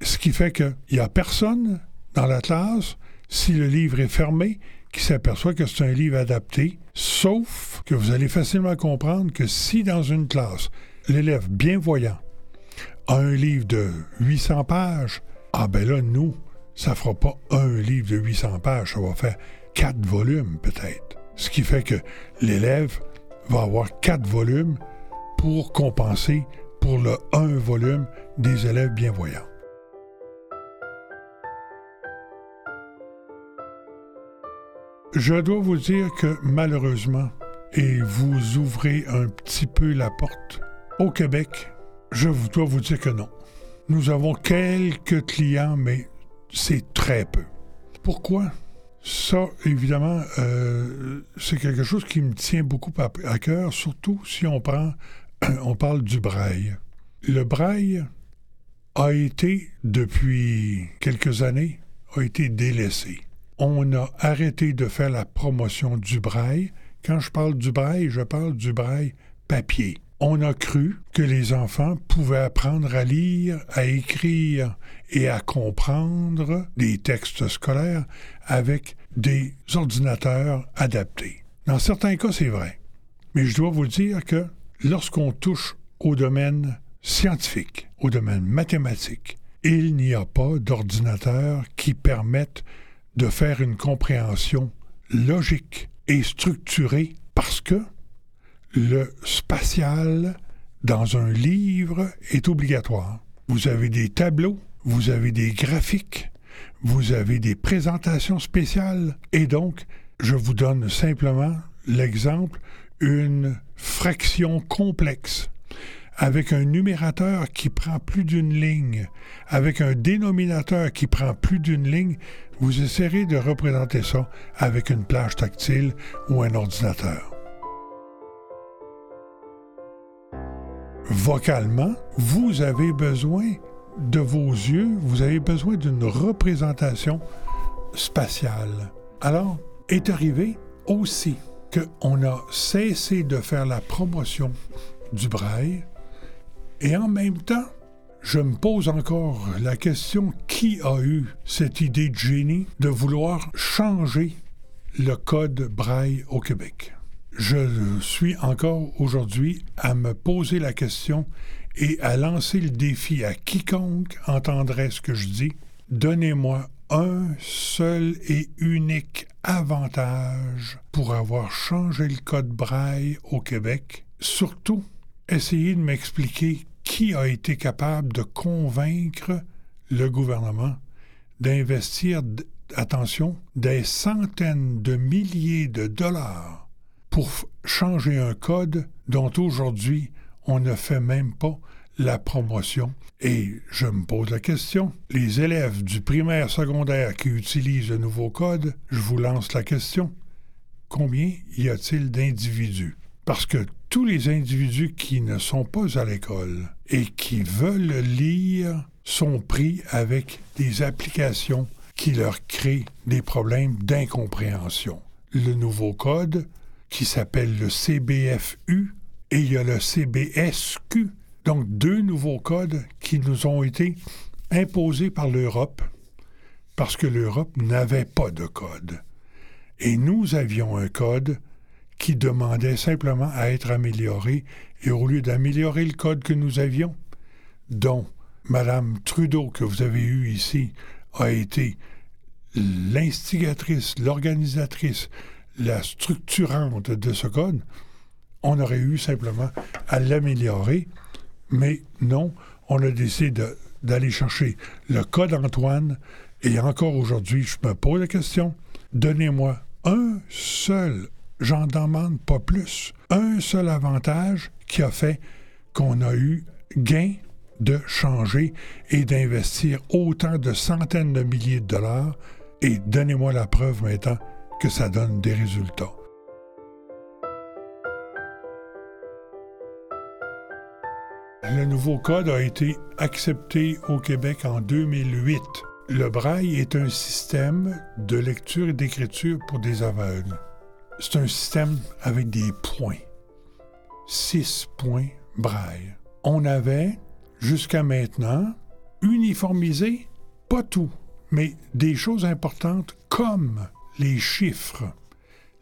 ce qui fait qu'il n'y a personne dans la classe, si le livre est fermé, qui s'aperçoit que c'est un livre adapté, sauf que vous allez facilement comprendre que si dans une classe, l'élève bienvoyant a un livre de 800 pages, ah ben là, nous, ça fera pas un livre de 800 pages, ça va faire quatre volumes peut-être. Ce qui fait que l'élève va avoir quatre volumes pour compenser pour le un volume des élèves bienvoyants. Je dois vous dire que malheureusement, et vous ouvrez un petit peu la porte, au Québec, je dois vous dire que non. Nous avons quelques clients, mais c'est très peu. Pourquoi? Ça, évidemment, euh, c'est quelque chose qui me tient beaucoup à cœur, surtout si on prend, [clears throat] on parle du braille. Le braille a été, depuis quelques années, a été délaissé. On a arrêté de faire la promotion du braille. Quand je parle du braille, je parle du braille papier on a cru que les enfants pouvaient apprendre à lire, à écrire et à comprendre des textes scolaires avec des ordinateurs adaptés. Dans certains cas, c'est vrai. Mais je dois vous dire que lorsqu'on touche au domaine scientifique, au domaine mathématique, il n'y a pas d'ordinateur qui permette de faire une compréhension logique et structurée parce que le spatial dans un livre est obligatoire. Vous avez des tableaux, vous avez des graphiques, vous avez des présentations spéciales, et donc, je vous donne simplement l'exemple, une fraction complexe avec un numérateur qui prend plus d'une ligne, avec un dénominateur qui prend plus d'une ligne, vous essayerez de représenter ça avec une plage tactile ou un ordinateur. vocalement, vous avez besoin de vos yeux, vous avez besoin d'une représentation spatiale. Alors, est arrivé aussi qu'on a cessé de faire la promotion du braille et en même temps, je me pose encore la question qui a eu cette idée de génie de vouloir changer le code braille au Québec? Je suis encore aujourd'hui à me poser la question et à lancer le défi à quiconque entendrait ce que je dis. Donnez-moi un seul et unique avantage pour avoir changé le code braille au Québec. Surtout, essayez de m'expliquer qui a été capable de convaincre le gouvernement d'investir, attention, des centaines de milliers de dollars pour changer un code dont aujourd'hui on ne fait même pas la promotion. Et je me pose la question, les élèves du primaire secondaire qui utilisent le nouveau code, je vous lance la question, combien y a-t-il d'individus? Parce que tous les individus qui ne sont pas à l'école et qui veulent lire sont pris avec des applications qui leur créent des problèmes d'incompréhension. Le nouveau code qui s'appelle le CBFU et il y a le CBSQ. Donc deux nouveaux codes qui nous ont été imposés par l'Europe parce que l'Europe n'avait pas de code. Et nous avions un code qui demandait simplement à être amélioré et au lieu d'améliorer le code que nous avions, dont Mme Trudeau, que vous avez eu ici, a été l'instigatrice, l'organisatrice, la structurante de ce code, on aurait eu simplement à l'améliorer, mais non, on a décidé d'aller chercher le code Antoine, et encore aujourd'hui, je me pose la question, donnez-moi un seul, j'en demande pas plus, un seul avantage qui a fait qu'on a eu gain de changer et d'investir autant de centaines de milliers de dollars et donnez-moi la preuve maintenant que ça donne des résultats. Le nouveau code a été accepté au Québec en 2008. Le braille est un système de lecture et d'écriture pour des aveugles. C'est un système avec des points. Six points braille. On avait, jusqu'à maintenant, uniformisé, pas tout, mais des choses importantes comme les chiffres.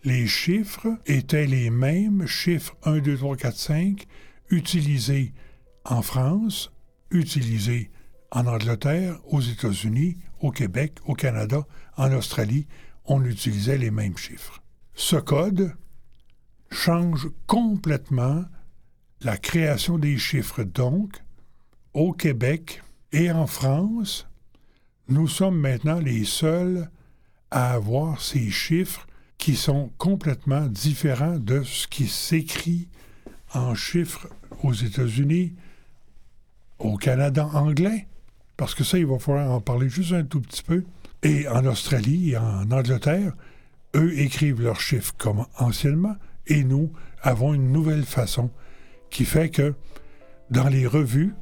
Les chiffres étaient les mêmes chiffres 1, 2, 3, 4, 5 utilisés en France, utilisés en Angleterre, aux États-Unis, au Québec, au Canada, en Australie, on utilisait les mêmes chiffres. Ce code change complètement la création des chiffres. Donc, au Québec et en France, nous sommes maintenant les seuls à avoir ces chiffres qui sont complètement différents de ce qui s'écrit en chiffres aux États-Unis, au Canada anglais, parce que ça, il va falloir en parler juste un tout petit peu, et en Australie et en Angleterre, eux écrivent leurs chiffres comme anciennement, et nous avons une nouvelle façon qui fait que dans les revues,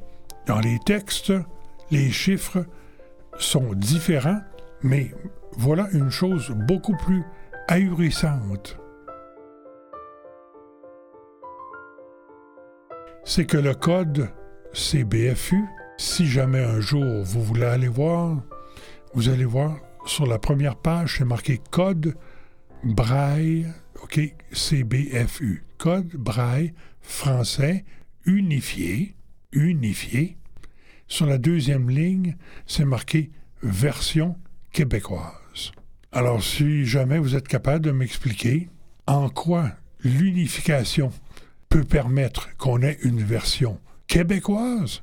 dans les textes, les chiffres sont différents, mais voilà une chose beaucoup plus ahurissante. C'est que le code CBFU, si jamais un jour vous voulez aller voir, vous allez voir sur la première page, c'est marqué code braille, OK, CBFU, code braille français unifié, unifié. Sur la deuxième ligne, c'est marqué version québécoise. Alors, si jamais vous êtes capable de m'expliquer en quoi l'unification peut permettre qu'on ait une version québécoise,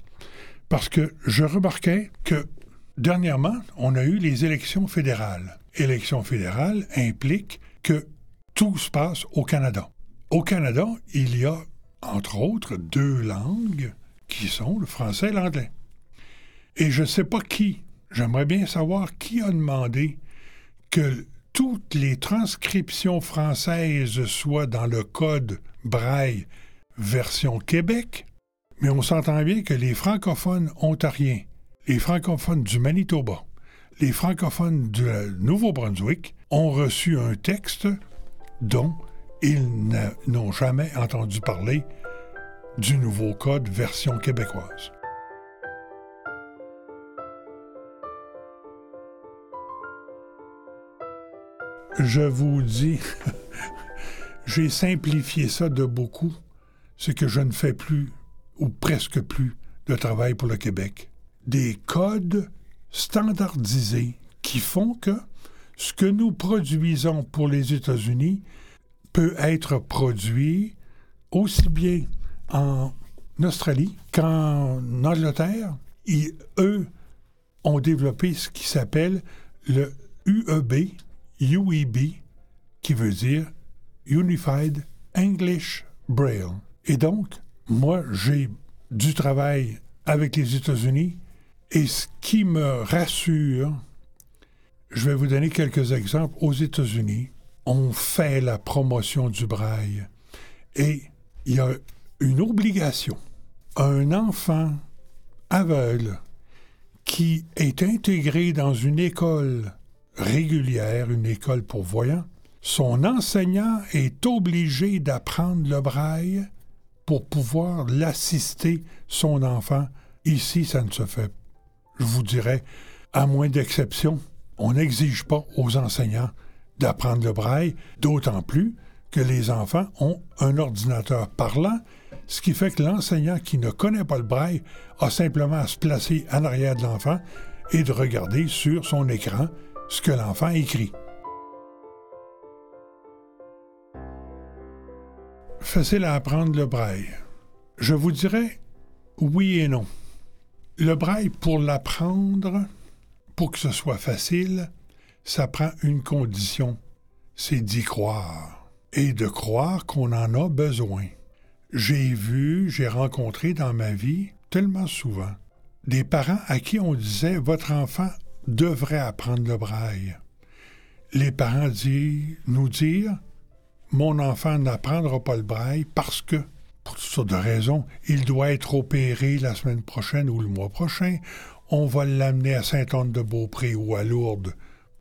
parce que je remarquais que dernièrement, on a eu les élections fédérales. Élections fédérales impliquent que tout se passe au Canada. Au Canada, il y a, entre autres, deux langues qui sont le français et l'anglais. Et je ne sais pas qui, j'aimerais bien savoir qui a demandé que toutes les transcriptions françaises soient dans le code Braille version Québec, mais on s'entend bien que les francophones ontariens, les francophones du Manitoba, les francophones du Nouveau-Brunswick ont reçu un texte dont ils n'ont jamais entendu parler du nouveau code version québécoise. Je vous dis, [laughs] j'ai simplifié ça de beaucoup, c'est que je ne fais plus, ou presque plus, de travail pour le Québec. Des codes standardisés qui font que ce que nous produisons pour les États-Unis peut être produit aussi bien en Australie qu'en Angleterre. Et eux ont développé ce qui s'appelle le UEB, UEB, qui veut dire Unified English Braille. Et donc, moi, j'ai du travail avec les États-Unis et ce qui me rassure, je vais vous donner quelques exemples. Aux États-Unis, on fait la promotion du braille et il y a une obligation. Un enfant aveugle qui est intégré dans une école régulière, une école pour voyants, son enseignant est obligé d'apprendre le braille pour pouvoir l'assister, son enfant. Ici, ça ne se fait, je vous dirais, à moins d'exception. On n'exige pas aux enseignants d'apprendre le braille, d'autant plus que les enfants ont un ordinateur parlant, ce qui fait que l'enseignant qui ne connaît pas le braille a simplement à se placer en arrière de l'enfant et de regarder sur son écran ce que l'enfant écrit. Facile à apprendre le braille. Je vous dirais oui et non. Le braille, pour l'apprendre, pour que ce soit facile, ça prend une condition, c'est d'y croire et de croire qu'on en a besoin. J'ai vu, j'ai rencontré dans ma vie tellement souvent des parents à qui on disait votre enfant devrait apprendre le braille. Les parents disent, nous dire mon enfant n'apprendra pas le braille parce que, pour toutes sortes de raisons, il doit être opéré la semaine prochaine ou le mois prochain. On va l'amener à Saint-Anne-de-Beaupré ou à Lourdes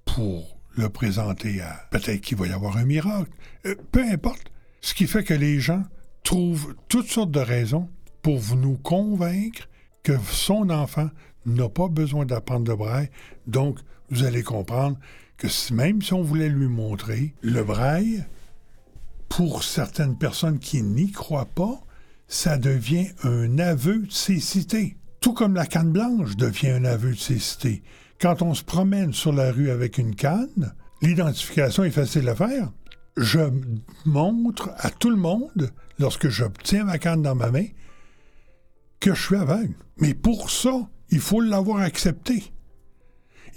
pour le présenter à. Peut-être qu'il va y avoir un miracle. Euh, peu importe. Ce qui fait que les gens trouvent toutes sortes de raisons pour nous convaincre que son enfant n'a pas besoin d'apprendre le braille. Donc, vous allez comprendre que même si on voulait lui montrer le braille, pour certaines personnes qui n'y croient pas, ça devient un aveu de cécité. Tout comme la canne blanche devient un aveu de cécité. Quand on se promène sur la rue avec une canne, l'identification est facile à faire. Je montre à tout le monde, lorsque j'obtiens ma canne dans ma main, que je suis aveugle. Mais pour ça, il faut l'avoir accepté.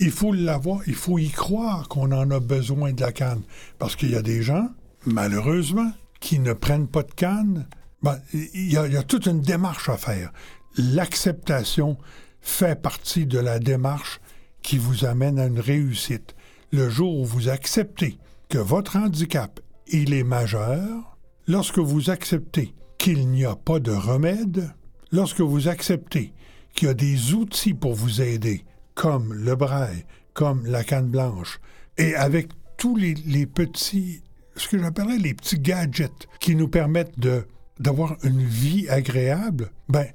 Il faut l'avoir, il faut y croire qu'on en a besoin de la canne. Parce qu'il y a des gens, malheureusement, qui ne prennent pas de canne. Ben, il, y a, il y a toute une démarche à faire. L'acceptation fait partie de la démarche qui vous amène à une réussite. Le jour où vous acceptez que votre handicap, il est majeur, lorsque vous acceptez qu'il n'y a pas de remède, lorsque vous acceptez qu'il y a des outils pour vous aider, comme le braille, comme la canne blanche, et avec tous les, petits, ce que j'appellerais les petits gadgets qui nous permettent d'avoir une vie agréable, ben,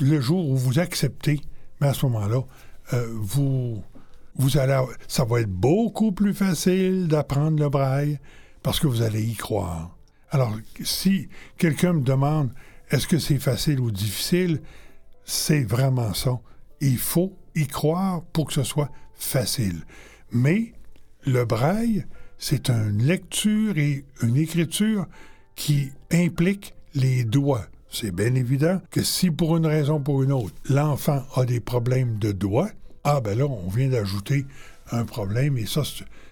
le jour où vous acceptez, mais à ce moment-là, euh, vous, vous allez, ça va être beaucoup plus facile d'apprendre le braille parce que vous allez y croire. Alors, si quelqu'un me demande est-ce que c'est facile ou difficile, c'est vraiment ça. Il faut y croire pour que ce soit facile. Mais le braille, c'est une lecture et une écriture qui implique les doigts. C'est bien évident que si pour une raison ou pour une autre, l'enfant a des problèmes de doigts, ah ben là, on vient d'ajouter un problème et ça,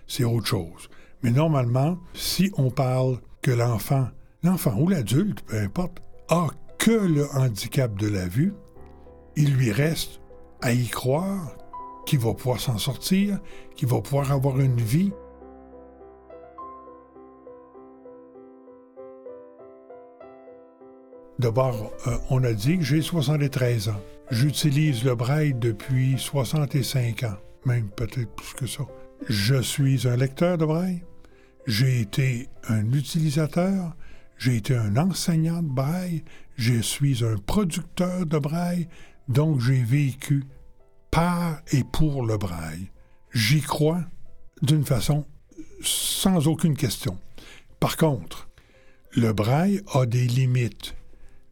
c'est autre chose. Mais normalement, si on parle que l'enfant, l'enfant ou l'adulte, peu importe, a que le handicap de la vue, il lui reste à y croire qu'il va pouvoir s'en sortir, qu'il va pouvoir avoir une vie. D'abord, euh, on a dit que j'ai 73 ans. J'utilise le braille depuis 65 ans, même peut-être plus que ça. Je suis un lecteur de braille. J'ai été un utilisateur. J'ai été un enseignant de braille. Je suis un producteur de braille. Donc, j'ai vécu par et pour le braille. J'y crois d'une façon sans aucune question. Par contre, le braille a des limites,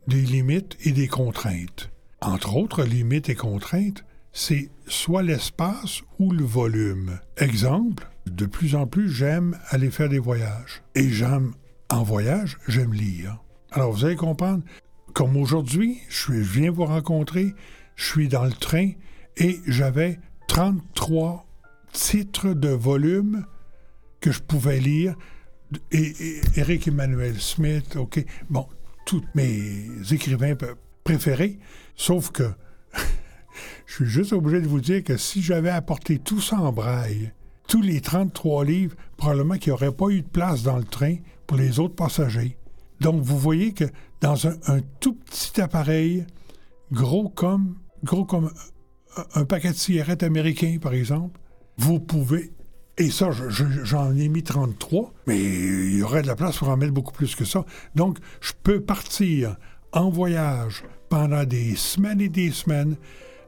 des limites et des contraintes. Entre autres limites et contraintes, c'est soit l'espace ou le volume. Exemple, de plus en plus, j'aime aller faire des voyages. Et j'aime, en voyage, j'aime lire. Alors, vous allez comprendre, comme aujourd'hui, je viens vous rencontrer, je suis dans le train et j'avais 33 titres de volume que je pouvais lire. Et, Eric Emmanuel Smith, OK. Bon, tous mes écrivains préférés, sauf que [laughs] je suis juste obligé de vous dire que si j'avais apporté tout ça en braille, tous les 33 livres, probablement qu'il n'y aurait pas eu de place dans le train pour les autres passagers. Donc, vous voyez que dans un, tout petit appareil, gros comme, un paquet de cigarettes américains, par exemple, vous pouvez. Et ça, j'en ai mis 33, mais il y aurait de la place pour en mettre beaucoup plus que ça. Donc, je peux partir en voyage pendant des semaines et des semaines,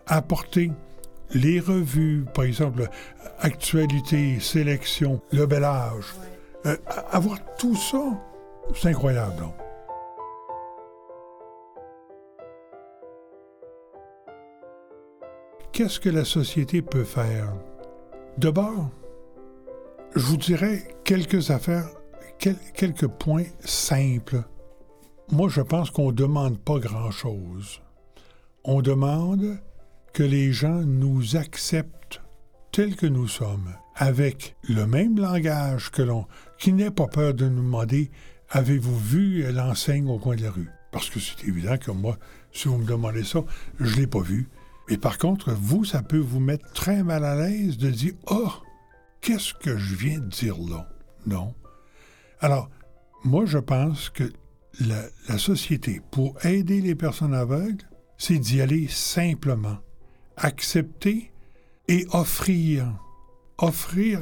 apporter les revues, par exemple, actualité, sélection, le bel âge. Euh, avoir tout ça, c'est incroyable. qu'est-ce que la société peut faire? D'abord, je vous dirais quelques affaires, quelques points simples. Moi, je pense qu'on ne demande pas grand-chose. On demande que les gens nous acceptent tels que nous sommes, avec le même langage que l'on, qui n'ait pas peur de nous demander Avez-vous vu l'enseigne au coin de la rue? Parce que c'est évident que moi, si vous me demandez ça, je ne l'ai pas vu. Mais par contre, vous, ça peut vous mettre très mal à l'aise de dire Oh, qu'est-ce que je viens de dire là? Non. Alors, moi, je pense que la, société, pour aider les personnes aveugles, c'est d'y aller simplement. Accepter et offrir. Offrir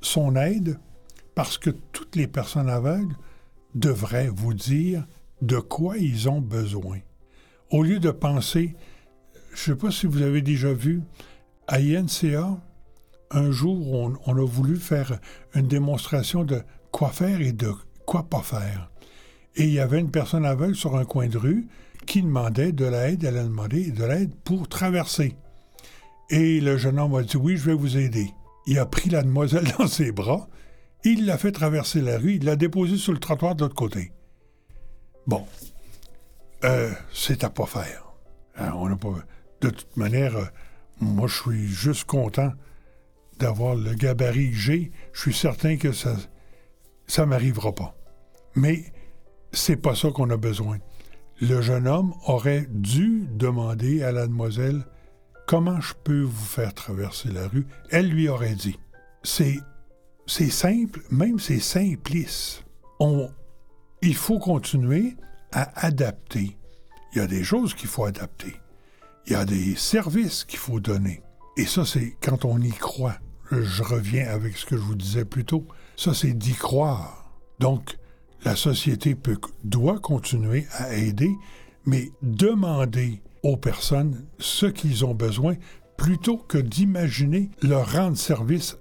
son aide parce que toutes les personnes aveugles devraient vous dire de quoi ils ont besoin. Au lieu de penser, je ne sais pas si vous avez déjà vu, à INCA, un jour, on, a voulu faire une démonstration de quoi faire et de quoi pas faire. Et il y avait une personne aveugle sur un coin de rue qui demandait de l'aide, elle a demandé de l'aide pour traverser. Et le jeune homme a dit Oui, je vais vous aider. Il a pris la demoiselle [laughs] dans ses bras, il l'a fait traverser la rue, il l'a déposée sur le trottoir de l'autre côté. Bon, euh, c'est à pas faire. Hein, on pas. De toute manière, euh, moi, je suis juste content d'avoir le gabarit que j'ai. Je suis certain que ça, ça m'arrivera pas. Mais c'est pas ça qu'on a besoin. Le jeune homme aurait dû demander à la demoiselle Comment je peux vous faire traverser la rue? Elle lui aurait dit. C'est, c'est simple, même c'est simpliste. On, il faut continuer à adapter. Il y a des choses qu'il faut adapter. Il y a des services qu'il faut donner. Et ça, c'est quand on y croit. Je reviens avec ce que je vous disais plus tôt. Ça, c'est d'y croire. Donc, la société peut, doit continuer à aider, mais demander aux personnes ce qu'ils ont besoin plutôt que d'imaginer leur rendre service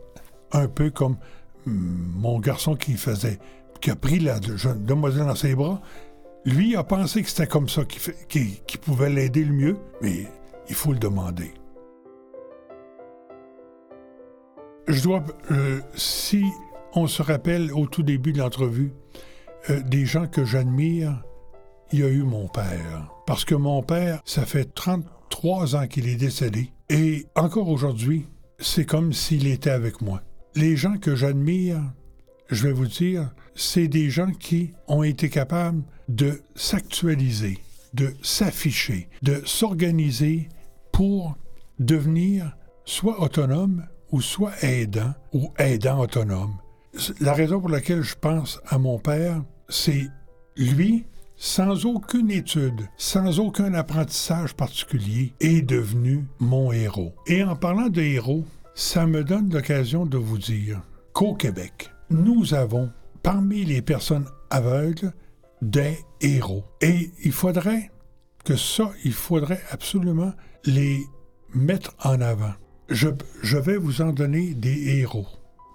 un peu comme hmm, mon garçon qui faisait, qui a pris la jeune demoiselle dans ses bras. Lui a pensé que c'était comme ça qu'il pouvait l'aider le mieux, mais il faut le demander. Je dois, euh, si on se rappelle au tout début de l'entrevue, euh, des gens que j'admire, il y a eu mon père. Parce que mon père, ça fait 33 ans qu'il est décédé. Et encore aujourd'hui, c'est comme s'il était avec moi. Les gens que j'admire, je vais vous dire, c'est des gens qui ont été capables de s'actualiser, de s'afficher, de s'organiser pour devenir soit autonome ou soit aidant ou aidant autonome. La raison pour laquelle je pense à mon père, c'est lui sans aucune étude, sans aucun apprentissage particulier, est devenu mon héros. Et en parlant de héros, ça me donne l'occasion de vous dire qu'au Québec, nous avons, parmi les personnes aveugles, des héros. Et il faudrait que ça, il faudrait absolument les mettre en avant. Je, vais vous en donner des héros.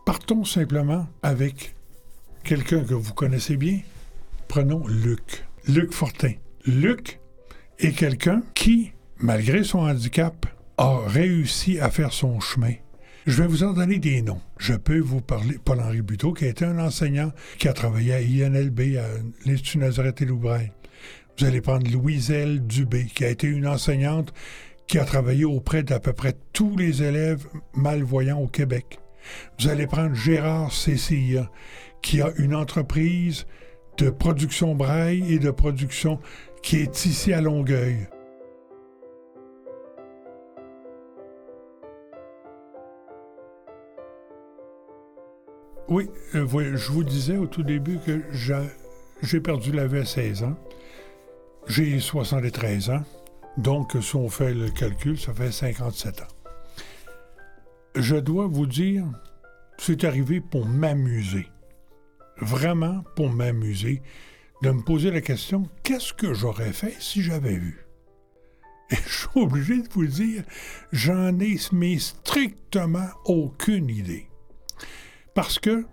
Partons simplement avec quelqu'un que vous connaissez bien. Prenons Luc. Luc Fortin. Luc est quelqu'un qui, malgré son handicap, a réussi à faire son chemin. Je vais vous en donner des noms. Je peux vous parler Paul-Henri Buteau, qui a été un enseignant qui a travaillé à INLB, à l'Institut Nazareth et Loubraille. Vous allez prendre Louiselle Dubé, qui a été une enseignante qui a travaillé auprès d'à peu près tous les élèves malvoyants au Québec. Vous allez prendre Gérard Cécile, qui a une entreprise de production braille et de production qui est ici à Longueuil. Oui, euh, je vous disais au tout début que j'ai perdu la vue à 16 ans. J'ai 73 ans, donc si on fait le calcul, ça fait 57 ans. Je dois vous dire, c'est arrivé pour m'amuser vraiment pour m'amuser, de me poser la question qu'est-ce que j'aurais fait si j'avais vu? Et [laughs] je suis obligé de vous dire j'en ai mais strictement aucune idée. Parce que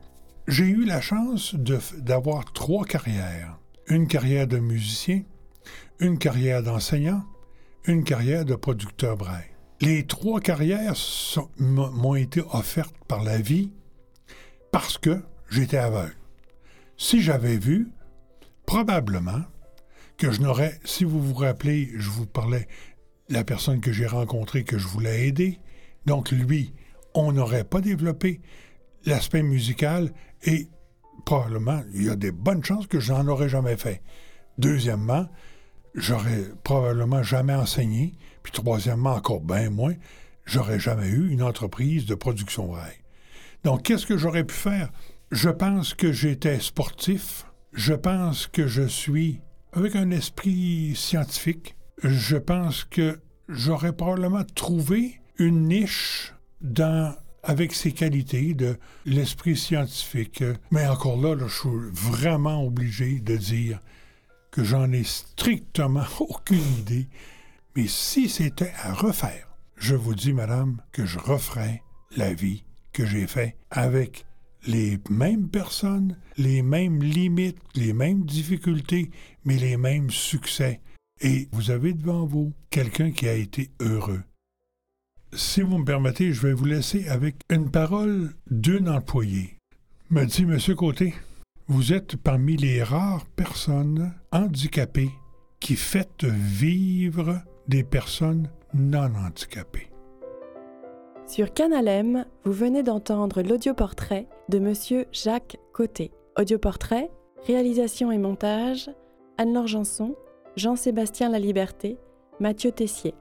j'ai eu la chance d'avoir trois carrières. Une carrière de musicien, une carrière d'enseignant, une carrière de producteur braille. Les trois carrières m'ont été offertes par la vie parce que j'étais aveugle. Si j'avais vu, probablement que je n'aurais, si vous vous rappelez, je vous parlais la personne que j'ai rencontrée que je voulais aider. Donc lui, on n'aurait pas développé l'aspect musical et probablement, il y a des bonnes chances que je n'en aurais jamais fait. Deuxièmement, j'aurais probablement jamais enseigné. Puis troisièmement, encore bien moins, j'aurais jamais eu une entreprise de production. Donc, qu'est-ce que j'aurais pu faire? Je pense que j'étais sportif. Je pense que je suis avec un esprit scientifique. Je pense que j'aurais probablement trouvé une niche dans avec ses qualités de l'esprit scientifique. Mais encore là, je suis vraiment obligé de dire que j'en ai strictement [laughs] aucune idée. Mais si c'était à refaire, je vous dis, madame, que je referais la vie que j'ai faite avec les mêmes personnes, les mêmes limites, les mêmes difficultés, mais les mêmes succès. Et vous avez devant vous quelqu'un qui a été heureux. Si vous me permettez, je vais vous laisser avec une parole d'un employé. Me dit Monsieur Côté, vous êtes parmi les rares personnes handicapées qui faites vivre des personnes non handicapées. Sur Canal M, vous venez d'entendre l'audioportrait de Monsieur Jacques Côté. Audioportrait, réalisation et montage, Anne-Laure Jean-Sébastien Laliberté, Mathieu Tessier.